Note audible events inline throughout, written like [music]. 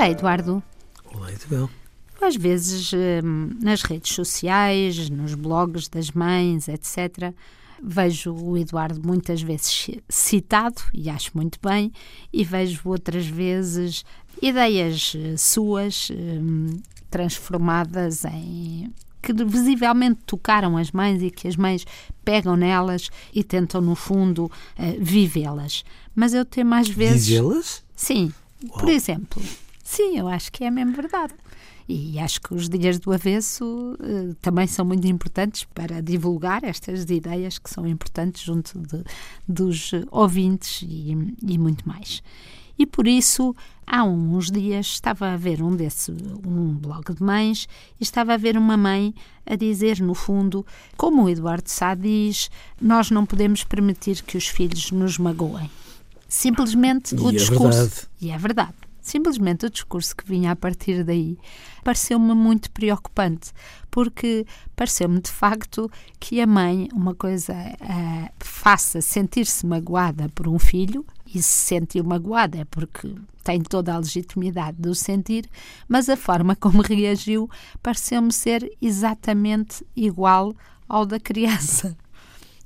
Olá, Eduardo. Olá, Isabel. Às vezes, hum, nas redes sociais, nos blogs das mães, etc., vejo o Eduardo muitas vezes citado, e acho muito bem, e vejo outras vezes ideias eh, suas hum, transformadas em que visivelmente tocaram as mães e que as mães pegam nelas e tentam, no fundo, uh, vivê-las. Mas eu tenho mais vezes. Vivê-las? Sim. Uau. Por exemplo, sim, eu acho que é mesmo verdade. E acho que os dias do avesso uh, também são muito importantes para divulgar estas ideias que são importantes junto de, dos ouvintes e, e muito mais. E por isso, há uns dias, estava a ver um desse, um blog de mães, e estava a ver uma mãe a dizer, no fundo, como o Eduardo Sá diz, nós não podemos permitir que os filhos nos magoem. Simplesmente e o é discurso. Verdade. E é verdade. Simplesmente o discurso que vinha a partir daí pareceu-me muito preocupante, porque pareceu-me de facto que a mãe, uma coisa, uh, faça sentir-se magoada por um filho, e se sentiu magoada é porque tem toda a legitimidade de o sentir, mas a forma como [laughs] reagiu pareceu-me ser exatamente igual ao da criança.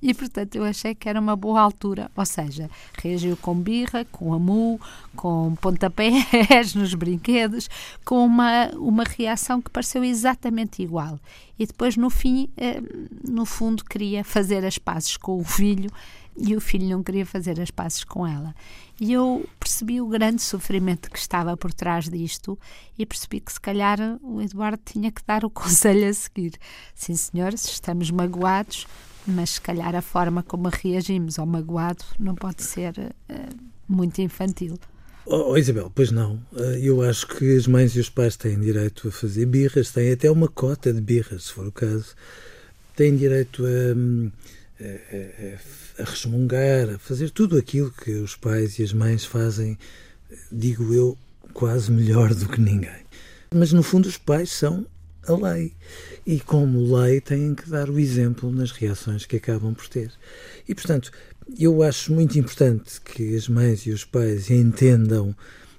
E, portanto, eu achei que era uma boa altura. Ou seja, reagiu com birra, com amu, com pontapés [laughs] nos brinquedos, com uma, uma reação que pareceu exatamente igual. E depois, no fim, eh, no fundo, queria fazer as pazes com o filho e o filho não queria fazer as pazes com ela. E eu percebi o grande sofrimento que estava por trás disto e percebi que se calhar o Eduardo tinha que dar o [laughs] conselho a seguir. Sim, senhores, estamos magoados, mas se calhar a forma como reagimos ao magoado não pode ser uh, muito infantil. Oh, oh, Isabel, pois não. Eh, eu acho que as mães e os pais têm direito a fazer birras, têm até uma cota de birras, se for o caso. Têm direito a, a, a, a resmungar, a fazer tudo aquilo que os pais e as mães fazem, digo eu, quase melhor do que ninguém. Mas no fundo, os pais são a lei. E, como lei, têm que dar o exemplo nas reações que acabam por ter. E, portanto, eu acho muito importante que as mães e os pais entendam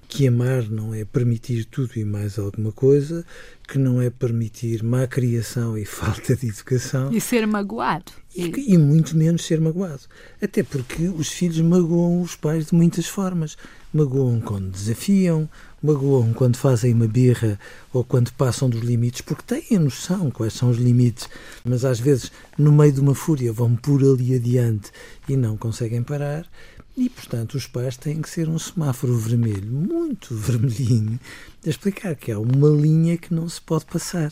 que amar não é permitir tudo e mais alguma coisa, que não é permitir má criação e [laughs] falta de educação. E ser magoado. E, e, muito menos ser magoado. Até porque os filhos magoam os pais de muitas formas. Magoam quando desafiam, magoam quando fazem uma birra ou quando passam dos limites, porque têm a noção quais são os limites, mas às vezes, no meio de uma fúria, vão por ali adiante e não conseguem parar. E, portanto, os pais têm que ser um semáforo vermelho, muito [laughs] vermelhinho, a explicar que há uma linha que não se pode passar,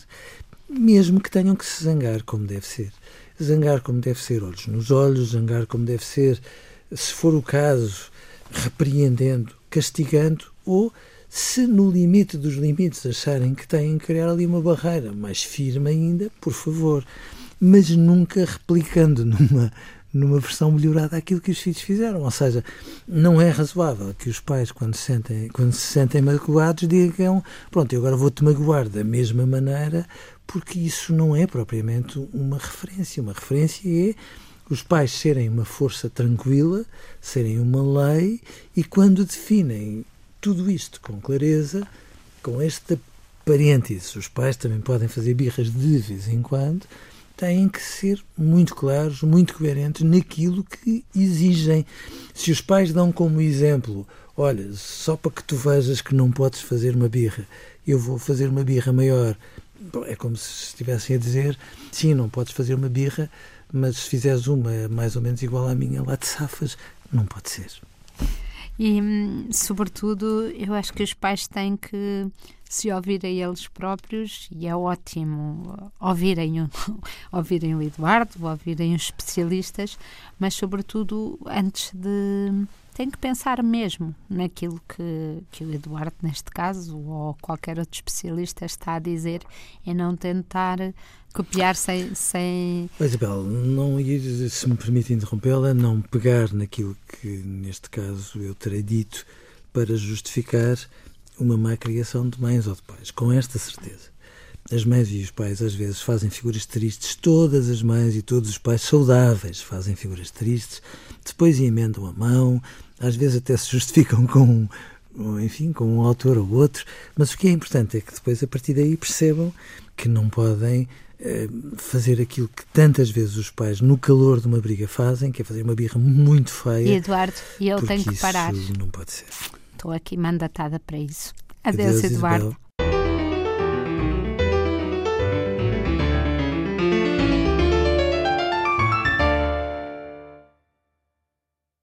mesmo que tenham que se zangar como deve ser. Zangar como deve ser, olhos nos olhos, zangar como deve ser, se for o caso, repreendendo, castigando ou se no limite dos limites acharem que têm que criar ali uma barreira mais firme ainda, por favor, mas nunca replicando [laughs] numa numa versão melhorada aquilo que os filhos fizeram. Ou seja, não é razoável que os pais, quando se sentem, quando se sentem magoados, digam: Pronto, eu agora vou-te magoar da mesma maneira, porque isso não é propriamente uma referência. Uma referência é os pais serem uma força tranquila, serem uma lei, e quando definem tudo isto com clareza, com esta parêntese, os pais também podem fazer birras de vez em quando têm que ser muito claros, muito coerentes naquilo que exigem. Se os pais dão como exemplo, olha, só para que tu vejas que não podes fazer uma birra, eu vou fazer uma birra maior. É como se estivessem a dizer, sim, não podes fazer uma birra, mas se fizeres uma mais ou menos igual à minha, lá te safas. Não pode ser. E, hum, sobretudo, eu acho que os pais têm que se ouvirem eles próprios, e é ótimo ouvirem o, [laughs] ouvirem o Eduardo, ouvirem os especialistas, mas, sobretudo, antes de. Tem que pensar mesmo naquilo que, que o Eduardo, neste caso, ou qualquer outro especialista está a dizer, e não tentar copiar sem. sem... Isabel, não ir, se me permite interrompê-la, não pegar naquilo que, neste caso, eu terei dito para justificar uma má criação de mães ou de pais, com esta certeza. As mães e os pais às vezes fazem figuras tristes, todas as mães e todos os pais saudáveis fazem figuras tristes, depois emendam a mão, às vezes até se justificam [laughs] com enfim, com um autor ou outro, mas o que é importante é que depois, a partir daí, percebam que não podem eh, fazer aquilo que tantas vezes os pais, no calor de uma briga, fazem, que é fazer uma birra muito feia. E Eduardo, eu tenho que parar. Não pode ser. Estou aqui mandatada para isso. Adeus, Adeus Eduardo. Isabel.